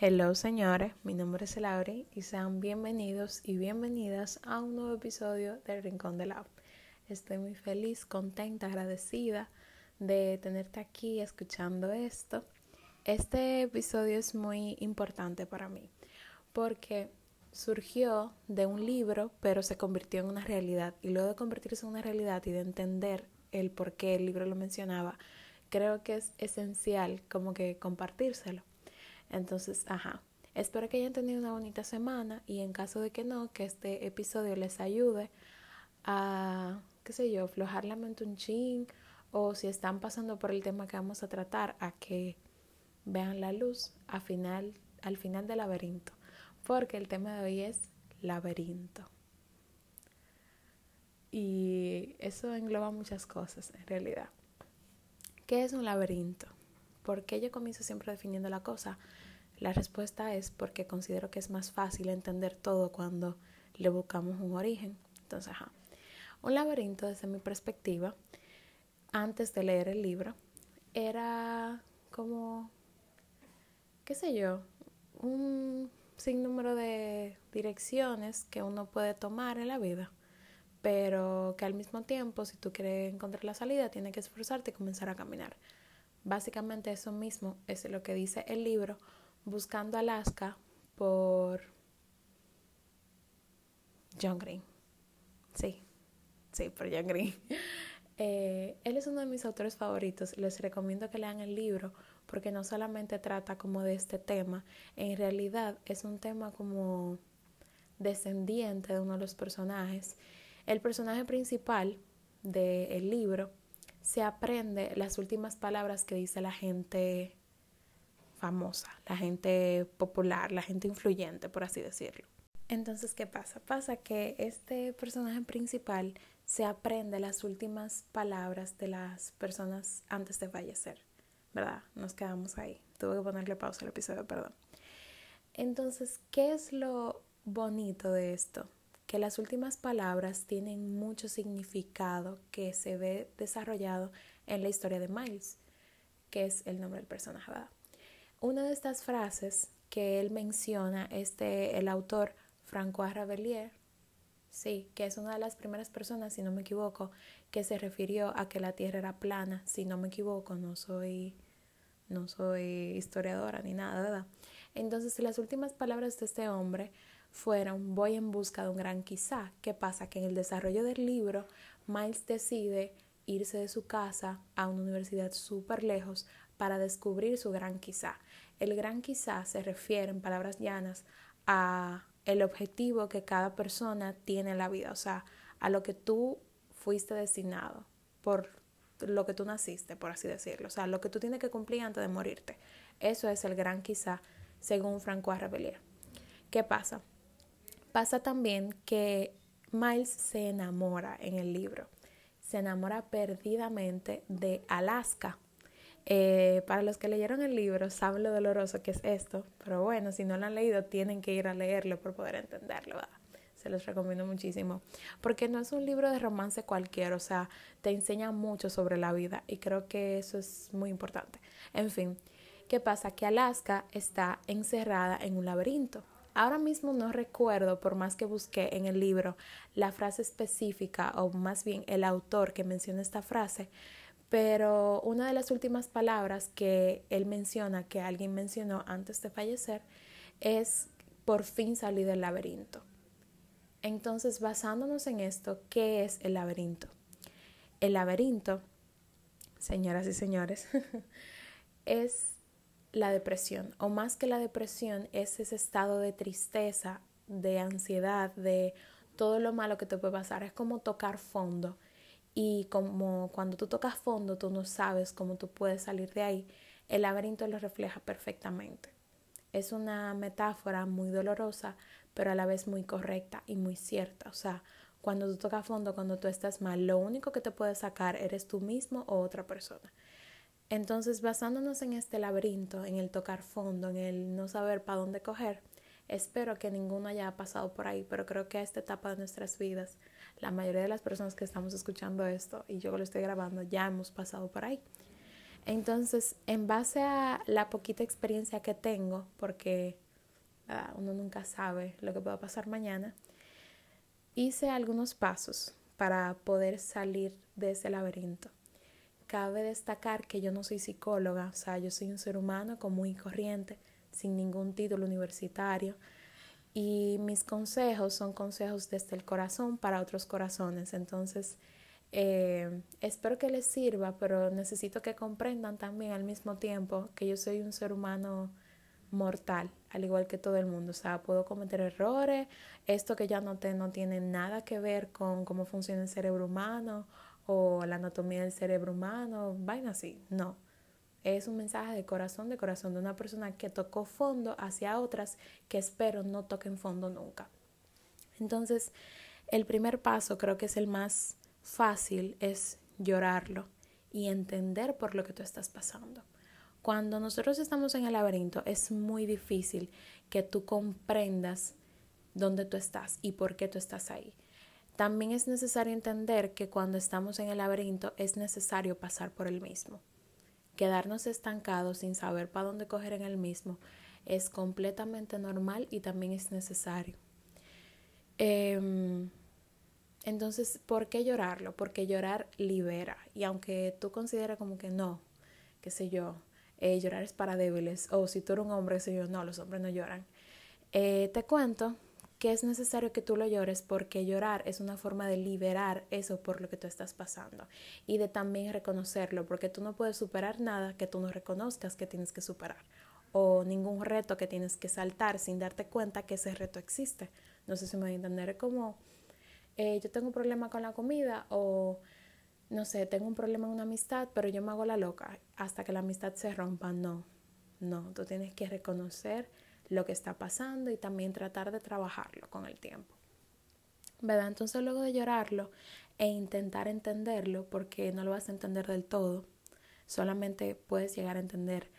Hello señores, mi nombre es Lauri y sean bienvenidos y bienvenidas a un nuevo episodio del Rincón de la Estoy muy feliz, contenta, agradecida de tenerte aquí escuchando esto. Este episodio es muy importante para mí porque surgió de un libro, pero se convirtió en una realidad. Y luego de convertirse en una realidad y de entender el por qué el libro lo mencionaba, creo que es esencial como que compartírselo. Entonces, ajá. Espero que hayan tenido una bonita semana y en caso de que no, que este episodio les ayude a, qué sé yo, aflojar la mente un o si están pasando por el tema que vamos a tratar, a que vean la luz al final, al final del laberinto. Porque el tema de hoy es laberinto. Y eso engloba muchas cosas en realidad. ¿Qué es un laberinto? ¿Por qué yo comienzo siempre definiendo la cosa? La respuesta es porque considero que es más fácil entender todo cuando le buscamos un origen. Entonces, ajá. Un laberinto, desde mi perspectiva, antes de leer el libro, era como, qué sé yo, un sinnúmero de direcciones que uno puede tomar en la vida, pero que al mismo tiempo, si tú quieres encontrar la salida, tienes que esforzarte y comenzar a caminar. Básicamente eso mismo es lo que dice el libro Buscando Alaska por John Green. Sí, sí, por John Green. Eh, él es uno de mis autores favoritos. Les recomiendo que lean el libro porque no solamente trata como de este tema, en realidad es un tema como descendiente de uno de los personajes. El personaje principal del libro se aprende las últimas palabras que dice la gente famosa, la gente popular, la gente influyente, por así decirlo. Entonces, ¿qué pasa? Pasa que este personaje principal se aprende las últimas palabras de las personas antes de fallecer, ¿verdad? Nos quedamos ahí. Tuve que ponerle pausa al episodio, perdón. Entonces, ¿qué es lo bonito de esto? Que las últimas palabras tienen mucho significado que se ve desarrollado en la historia de Miles, que es el nombre del personaje, ¿verdad? Una de estas frases que él menciona, este, el autor François Rabelais, sí, que es una de las primeras personas, si no me equivoco, que se refirió a que la Tierra era plana, si no me equivoco, no soy, no soy historiadora ni nada, ¿verdad? Entonces, las últimas palabras de este hombre fueron voy en busca de un gran quizá. ¿Qué pasa? Que en el desarrollo del libro, Miles decide irse de su casa a una universidad súper lejos para descubrir su gran quizá. El gran quizá se refiere en palabras llanas a el objetivo que cada persona tiene en la vida, o sea, a lo que tú fuiste destinado por lo que tú naciste, por así decirlo, o sea, lo que tú tienes que cumplir antes de morirte. Eso es el gran quizá, según Francois Rabelais. ¿Qué pasa? Pasa también que Miles se enamora en el libro, se enamora perdidamente de Alaska, eh, para los que leyeron el libro saben lo doloroso que es esto, pero bueno, si no lo han leído tienen que ir a leerlo por poder entenderlo. Se los recomiendo muchísimo, porque no es un libro de romance cualquiera, o sea, te enseña mucho sobre la vida y creo que eso es muy importante. En fin, ¿qué pasa? Que Alaska está encerrada en un laberinto. Ahora mismo no recuerdo, por más que busqué en el libro, la frase específica o más bien el autor que menciona esta frase, pero una de las últimas palabras que él menciona, que alguien mencionó antes de fallecer, es por fin salir del laberinto. Entonces, basándonos en esto, ¿qué es el laberinto? El laberinto, señoras y señores, es la depresión, o más que la depresión, es ese estado de tristeza, de ansiedad, de todo lo malo que te puede pasar. Es como tocar fondo y como cuando tú tocas fondo, tú no sabes cómo tú puedes salir de ahí, el laberinto lo refleja perfectamente. Es una metáfora muy dolorosa, pero a la vez muy correcta y muy cierta. O sea, cuando tú tocas fondo, cuando tú estás mal, lo único que te puede sacar eres tú mismo o otra persona. Entonces, basándonos en este laberinto, en el tocar fondo, en el no saber para dónde coger, espero que ninguno haya pasado por ahí, pero creo que a esta etapa de nuestras vidas la mayoría de las personas que estamos escuchando esto y yo lo estoy grabando ya hemos pasado por ahí. Entonces, en base a la poquita experiencia que tengo, porque uno nunca sabe lo que pueda pasar mañana, hice algunos pasos para poder salir de ese laberinto. Cabe destacar que yo no soy psicóloga, o sea, yo soy un ser humano común y corriente, sin ningún título universitario, y mis consejos son consejos desde el corazón para otros corazones. Entonces, eh, espero que les sirva, pero necesito que comprendan también al mismo tiempo que yo soy un ser humano mortal, al igual que todo el mundo. O sea, puedo cometer errores. Esto que ya noté no tiene nada que ver con cómo funciona el cerebro humano o la anatomía del cerebro humano, vaina así. No. Es un mensaje de corazón, de corazón de una persona que tocó fondo hacia otras que espero no toquen fondo nunca. Entonces, el primer paso creo que es el más fácil, es llorarlo y entender por lo que tú estás pasando. Cuando nosotros estamos en el laberinto es muy difícil que tú comprendas dónde tú estás y por qué tú estás ahí. También es necesario entender que cuando estamos en el laberinto es necesario pasar por el mismo. Quedarnos estancados sin saber para dónde coger en el mismo es completamente normal y también es necesario. Em, entonces, ¿por qué llorarlo? Porque llorar libera. Y aunque tú consideres como que no, qué sé yo, eh, llorar es para débiles, o si tú eres un hombre, sé yo, no, los hombres no lloran. Eh, te cuento que es necesario que tú lo llores porque llorar es una forma de liberar eso por lo que tú estás pasando y de también reconocerlo, porque tú no puedes superar nada que tú no reconozcas que tienes que superar o ningún reto que tienes que saltar sin darte cuenta que ese reto existe. No sé si me voy a entender, como eh, yo tengo un problema con la comida o no sé, tengo un problema en una amistad, pero yo me hago la loca hasta que la amistad se rompa. No, no, tú tienes que reconocer lo que está pasando y también tratar de trabajarlo con el tiempo. ¿Verdad? Entonces luego de llorarlo e intentar entenderlo, porque no lo vas a entender del todo, solamente puedes llegar a entender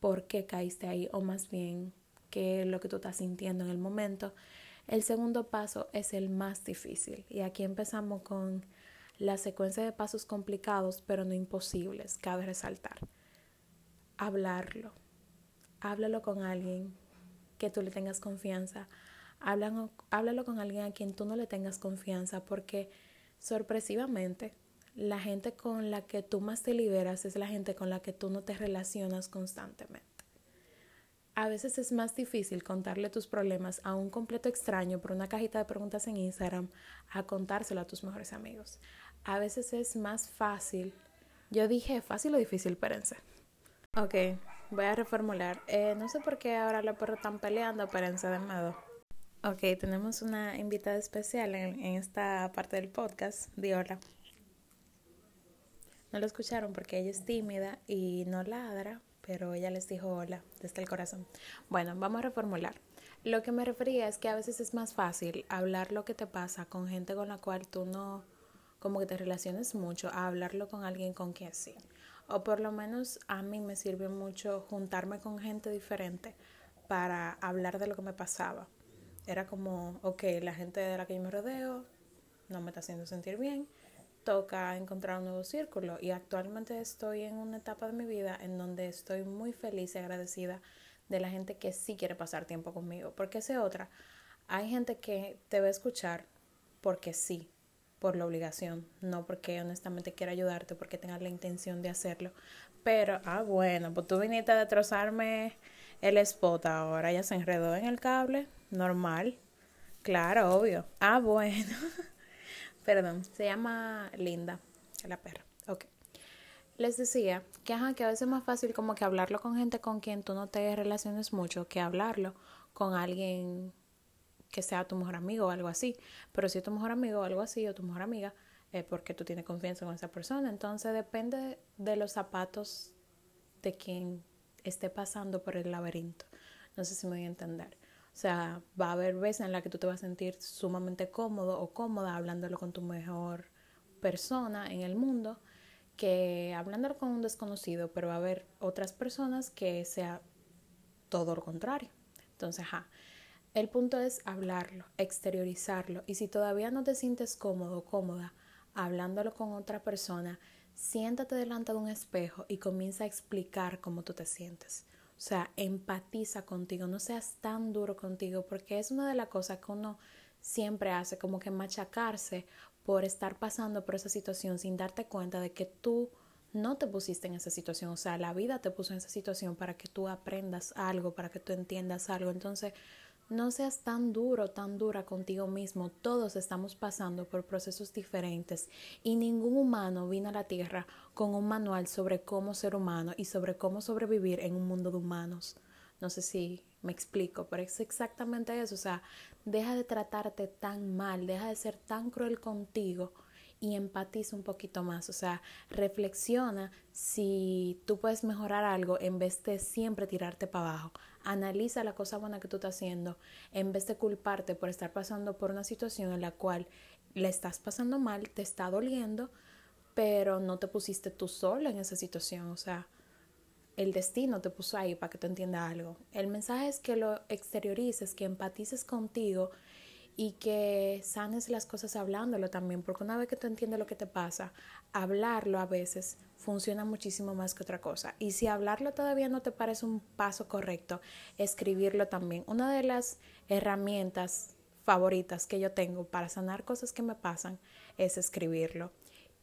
por qué caíste ahí o más bien qué es lo que tú estás sintiendo en el momento. El segundo paso es el más difícil y aquí empezamos con la secuencia de pasos complicados pero no imposibles, cabe resaltar. Hablarlo. Háblalo con alguien que tú le tengas confianza. Háblalo, háblalo con alguien a quien tú no le tengas confianza porque sorpresivamente la gente con la que tú más te liberas es la gente con la que tú no te relacionas constantemente. A veces es más difícil contarle tus problemas a un completo extraño por una cajita de preguntas en Instagram a contárselo a tus mejores amigos a veces es más fácil. Yo dije fácil o difícil, espérense. Ok, voy a reformular. Eh, no sé por qué ahora los perros están peleando, espérense de nuevo. Ok, tenemos una invitada especial en, en esta parte del podcast. Di hola. No lo escucharon porque ella es tímida y no ladra, pero ella les dijo hola desde el corazón. Bueno, vamos a reformular. Lo que me refería es que a veces es más fácil hablar lo que te pasa con gente con la cual tú no como que te relaciones mucho a hablarlo con alguien con quien sí. O por lo menos a mí me sirve mucho juntarme con gente diferente para hablar de lo que me pasaba. Era como, ok, la gente de la que yo me rodeo no me está haciendo sentir bien, toca encontrar un nuevo círculo. Y actualmente estoy en una etapa de mi vida en donde estoy muy feliz y agradecida de la gente que sí quiere pasar tiempo conmigo, porque esa otra, hay gente que te va a escuchar porque sí, por la obligación, no porque honestamente quiera ayudarte, porque tengas la intención de hacerlo. Pero, ah, bueno, pues tú viniste a destrozarme el spot ahora, ya se enredó en el cable, normal. Claro, obvio. Ah, bueno. Perdón, se llama Linda, la perra. Ok. Les decía que, ajá, que a veces es más fácil como que hablarlo con gente con quien tú no te relaciones mucho que hablarlo con alguien que sea tu mejor amigo o algo así. Pero si es tu mejor amigo o algo así, o tu mejor amiga, es porque tú tienes confianza con esa persona. Entonces depende de los zapatos de quien esté pasando por el laberinto. No sé si me voy a entender. O sea, va a haber veces en las que tú te vas a sentir sumamente cómodo o cómoda hablándolo con tu mejor persona en el mundo que hablándolo con un desconocido, pero va a haber otras personas que sea todo lo contrario. Entonces, ajá, el punto es hablarlo, exteriorizarlo y si todavía no te sientes cómodo o cómoda hablándolo con otra persona, siéntate delante de un espejo y comienza a explicar cómo tú te sientes. O sea, empatiza contigo, no seas tan duro contigo, porque es una de las cosas que uno siempre hace, como que machacarse por estar pasando por esa situación sin darte cuenta de que tú no te pusiste en esa situación, o sea, la vida te puso en esa situación para que tú aprendas algo, para que tú entiendas algo. Entonces, no seas tan duro, tan dura contigo mismo. Todos estamos pasando por procesos diferentes y ningún humano vino a la Tierra con un manual sobre cómo ser humano y sobre cómo sobrevivir en un mundo de humanos. No sé si me explico, pero es exactamente eso. O sea, deja de tratarte tan mal, deja de ser tan cruel contigo y empatiza un poquito más. O sea, reflexiona si tú puedes mejorar algo en vez de siempre tirarte para abajo. Analiza la cosa buena que tú estás haciendo en vez de culparte por estar pasando por una situación en la cual le estás pasando mal, te está doliendo, pero no te pusiste tú sola en esa situación. O sea, el destino te puso ahí para que tú entiendas algo. El mensaje es que lo exteriorices, que empatices contigo y que sanes las cosas hablándolo también, porque una vez que tú entiendes lo que te pasa, hablarlo a veces funciona muchísimo más que otra cosa. Y si hablarlo todavía no te parece un paso correcto, escribirlo también. Una de las herramientas favoritas que yo tengo para sanar cosas que me pasan es escribirlo.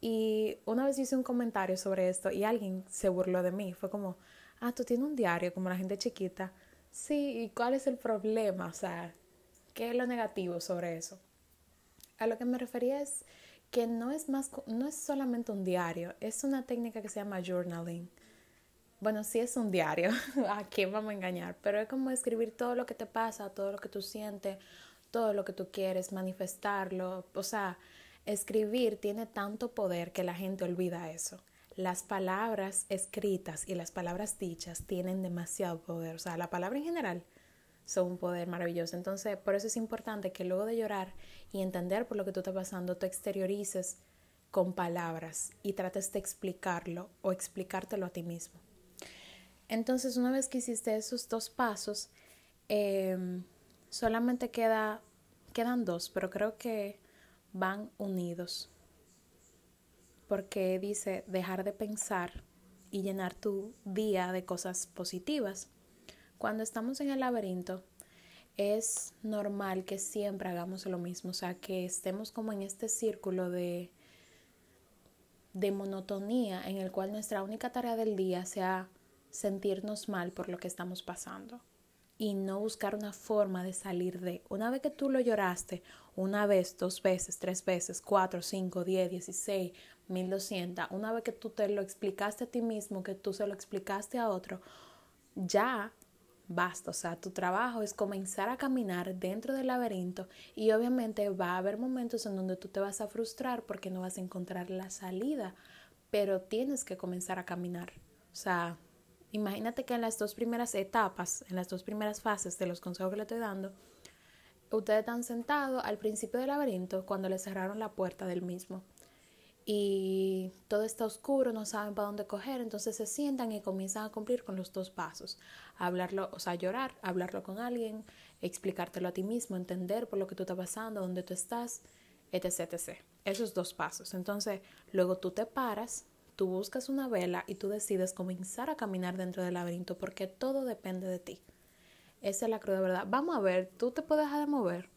Y una vez hice un comentario sobre esto y alguien se burló de mí. Fue como, ah, tú tienes un diario como la gente chiquita. Sí, ¿y cuál es el problema? O sea, ¿Qué es lo negativo sobre eso? A lo que me refería es que no es más no es solamente un diario, es una técnica que se llama journaling. Bueno, sí es un diario, a quién vamos a engañar, pero es como escribir todo lo que te pasa, todo lo que tú sientes, todo lo que tú quieres, manifestarlo, o sea, escribir tiene tanto poder que la gente olvida eso. Las palabras escritas y las palabras dichas tienen demasiado poder, o sea, la palabra en general son un poder maravilloso. Entonces, por eso es importante que luego de llorar y entender por lo que tú estás pasando, te exteriorices con palabras y trates de explicarlo o explicártelo a ti mismo. Entonces, una vez que hiciste esos dos pasos, em, solamente queda, quedan dos, pero creo que van unidos. Porque dice dejar de pensar y llenar tu día de cosas positivas. Cuando estamos en el laberinto, es normal que siempre hagamos lo mismo, o sea, que estemos como en este círculo de, de monotonía en el cual nuestra única tarea del día sea sentirnos mal por lo que estamos pasando y no buscar una forma de salir de. Una vez que tú lo lloraste, una vez, dos veces, tres veces, cuatro, cinco, diez, dieciséis, mil doscientas, una vez que tú te lo explicaste a ti mismo, que tú se lo explicaste a otro, ya basta, o sea, tu trabajo es comenzar a caminar dentro del laberinto y obviamente va a haber momentos en donde tú te vas a frustrar porque no vas a encontrar la salida, pero tienes que comenzar a caminar. O sea, imagínate que en las dos primeras etapas, en las dos primeras fases de los consejos que le estoy dando, ustedes están sentados al principio del laberinto cuando le cerraron la puerta del mismo y todo está oscuro, no saben para dónde coger, entonces se sientan y comienzan a cumplir con los dos pasos, hablarlo, o sea, llorar, hablarlo con alguien, explicártelo a ti mismo, entender por lo que tú estás pasando, dónde tú estás, etc, etc. Esos dos pasos. Entonces, luego tú te paras, tú buscas una vela y tú decides comenzar a caminar dentro del laberinto porque todo depende de ti. Esa es la cruda verdad. Vamos a ver, tú te puedes dejar de mover.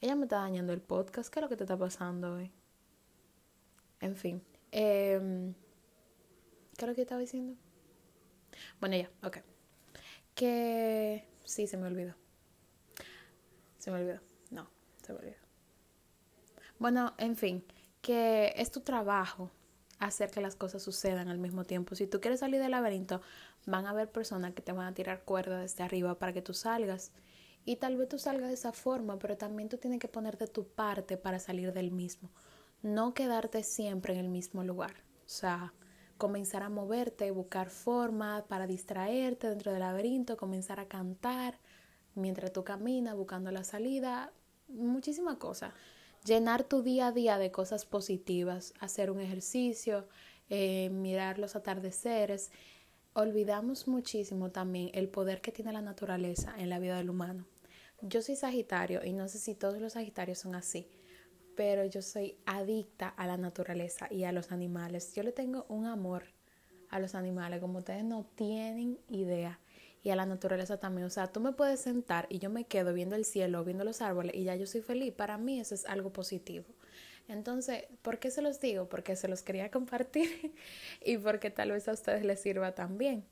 Ella me está dañando el podcast. ¿Qué es lo que te está pasando hoy? En fin. Eh, ¿Qué es lo que estaba diciendo? Bueno, ya, ok. Que sí, se me olvidó. Se me olvidó. No, se me olvidó. Bueno, en fin, que es tu trabajo hacer que las cosas sucedan al mismo tiempo. Si tú quieres salir del laberinto, van a haber personas que te van a tirar cuerda desde arriba para que tú salgas. Y tal vez tú salgas de esa forma, pero también tú tienes que poner de tu parte para salir del mismo no quedarte siempre en el mismo lugar. O sea, comenzar a moverte, buscar formas para distraerte dentro del laberinto, comenzar a cantar mientras tú caminas buscando la salida, muchísimas cosas. Llenar tu día a día de cosas positivas, hacer un ejercicio, eh, mirar los atardeceres. Olvidamos muchísimo también el poder que tiene la naturaleza en la vida del humano. Yo soy Sagitario y no sé si todos los Sagitarios son así, pero yo soy adicta a la naturaleza y a los animales. Yo le tengo un amor a los animales como ustedes no tienen idea. Y a la naturaleza también. O sea, tú me puedes sentar y yo me quedo viendo el cielo, viendo los árboles y ya yo soy feliz. Para mí eso es algo positivo. Entonces, ¿por qué se los digo? Porque se los quería compartir y porque tal vez a ustedes les sirva también.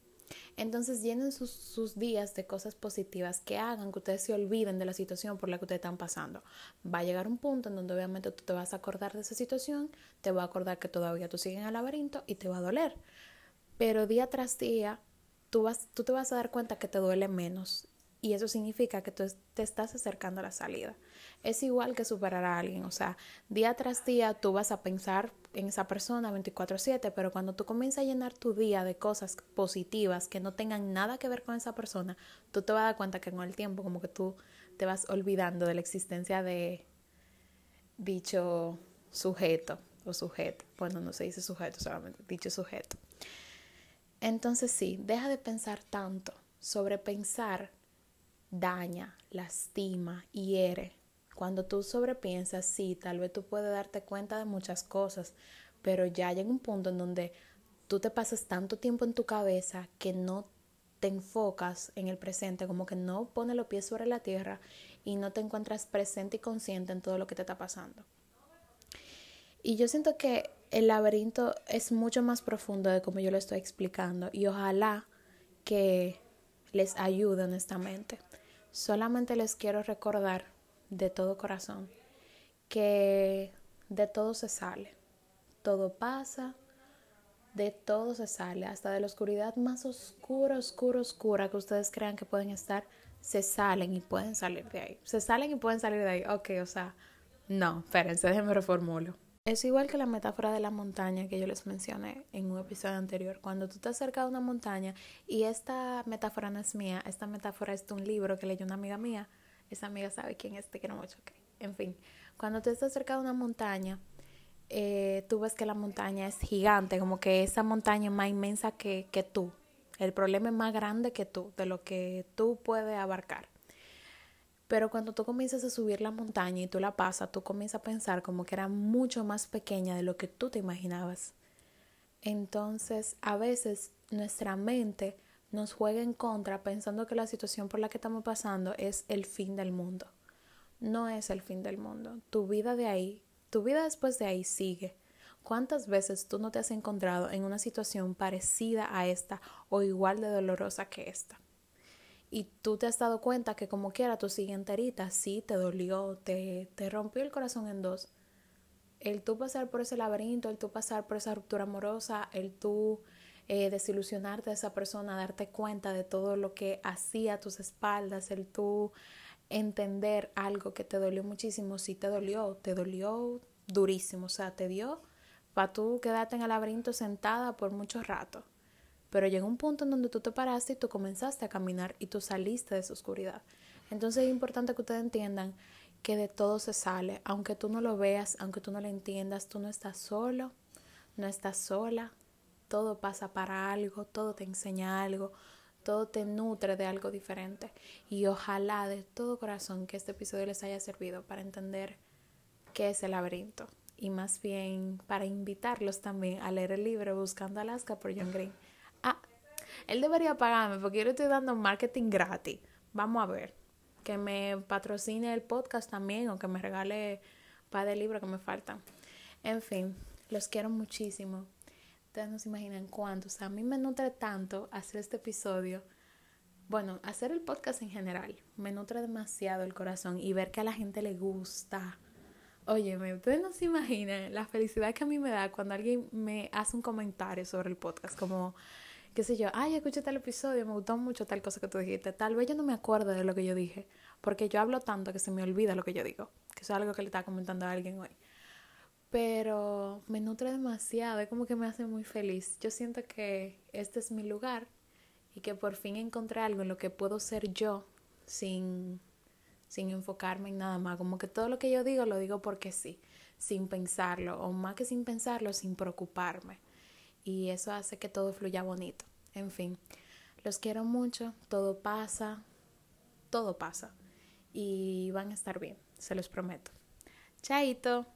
Entonces llenen sus, sus, días de cosas positivas que hagan que ustedes se olviden de la situación por la que ustedes están pasando. Va a llegar un punto en donde obviamente tú te vas a acordar de esa situación, te va a acordar que todavía tú sigues en el laberinto y te va a doler. Pero día tras día tú, vas, tú te vas a dar cuenta que te duele menos y eso significa que tú te estás acercando a la salida. Es igual que superar a alguien, o sea, día tras día tú vas a pensar en esa persona 24/7, pero cuando tú comienzas a llenar tu día de cosas positivas que no tengan nada que ver con esa persona, tú te vas a dar cuenta que con el tiempo como que tú te vas olvidando de la existencia de dicho sujeto o sujeto. Bueno, no se dice sujeto solamente, dicho sujeto. Entonces sí, deja de pensar tanto. Sobrepensar daña, lastima, hiere. Cuando tú sobrepiensas, sí, tal vez tú puedes darte cuenta de muchas cosas, pero ya llega un punto en donde tú te pasas tanto tiempo en tu cabeza que no te enfocas en el presente, como que no pones los pies sobre la tierra y no te encuentras presente y consciente en todo lo que te está pasando. Y yo siento que el laberinto es mucho más profundo de como yo lo estoy explicando y ojalá que les ayude honestamente. Solamente les quiero recordar de todo corazón que de todo se sale, todo pasa, de todo se sale, hasta de la oscuridad más oscura, oscura, oscura que ustedes crean que pueden estar, se salen y pueden salir de ahí. Se salen y pueden salir de ahí. Ok, o sea, no, espérense, déjenme reformulo. Es igual que la metáfora de la montaña que yo les mencioné en un episodio anterior. Cuando tú te acercas a una montaña, y esta metáfora no es mía, esta metáfora es de un libro que leyó una amiga mía. Esa amiga sabe quién es, te quiero mucho. Okay. En fin, cuando tú estás cerca de una montaña, eh, tú ves que la montaña es gigante, como que esa montaña es más inmensa que, que tú. El problema es más grande que tú, de lo que tú puedes abarcar. Pero cuando tú comienzas a subir la montaña y tú la pasas, tú comienzas a pensar como que era mucho más pequeña de lo que tú te imaginabas. Entonces, a veces nuestra mente nos juega en contra pensando que la situación por la que estamos pasando es el fin del mundo. No es el fin del mundo. Tu vida de ahí, tu vida después de ahí sigue. ¿Cuántas veces tú no te has encontrado en una situación parecida a esta o igual de dolorosa que esta? Y tú te has dado cuenta que como quiera tu siguiente herida sí te dolió, te, te rompió el corazón en dos. El tú pasar por ese laberinto, el tú pasar por esa ruptura amorosa, el tú eh, desilusionarte de esa persona, darte cuenta de todo lo que hacía a tus espaldas, el tú entender algo que te dolió muchísimo, sí te dolió, te dolió durísimo, o sea, te dio para tú quedarte en el laberinto sentada por mucho rato. Pero llegó un punto en donde tú te paraste y tú comenzaste a caminar y tú saliste de esa oscuridad. Entonces es importante que ustedes entiendan que de todo se sale, aunque tú no lo veas, aunque tú no lo entiendas, tú no estás solo, no estás sola, todo pasa para algo, todo te enseña algo, todo te nutre de algo diferente. Y ojalá de todo corazón que este episodio les haya servido para entender qué es el laberinto y más bien para invitarlos también a leer el libro Buscando Alaska por John Green. Ah, él debería pagarme porque yo le estoy dando marketing gratis. Vamos a ver. Que me patrocine el podcast también o que me regale par de libros que me faltan. En fin, los quiero muchísimo. Ustedes no se imaginan cuánto. O sea, a mí me nutre tanto hacer este episodio. Bueno, hacer el podcast en general me nutre demasiado el corazón y ver que a la gente le gusta. Óyeme, ustedes no se imaginan la felicidad que a mí me da cuando alguien me hace un comentario sobre el podcast, como qué sé yo, ay, escuché tal episodio, me gustó mucho tal cosa que tú dijiste. Tal vez yo no me acuerdo de lo que yo dije, porque yo hablo tanto que se me olvida lo que yo digo, que eso es algo que le estaba comentando a alguien hoy. Pero me nutre demasiado, es como que me hace muy feliz. Yo siento que este es mi lugar y que por fin encontré algo en lo que puedo ser yo sin, sin enfocarme en nada más. Como que todo lo que yo digo lo digo porque sí, sin pensarlo, o más que sin pensarlo, sin preocuparme y eso hace que todo fluya bonito. En fin, los quiero mucho, todo pasa, todo pasa y van a estar bien, se los prometo. Chaito.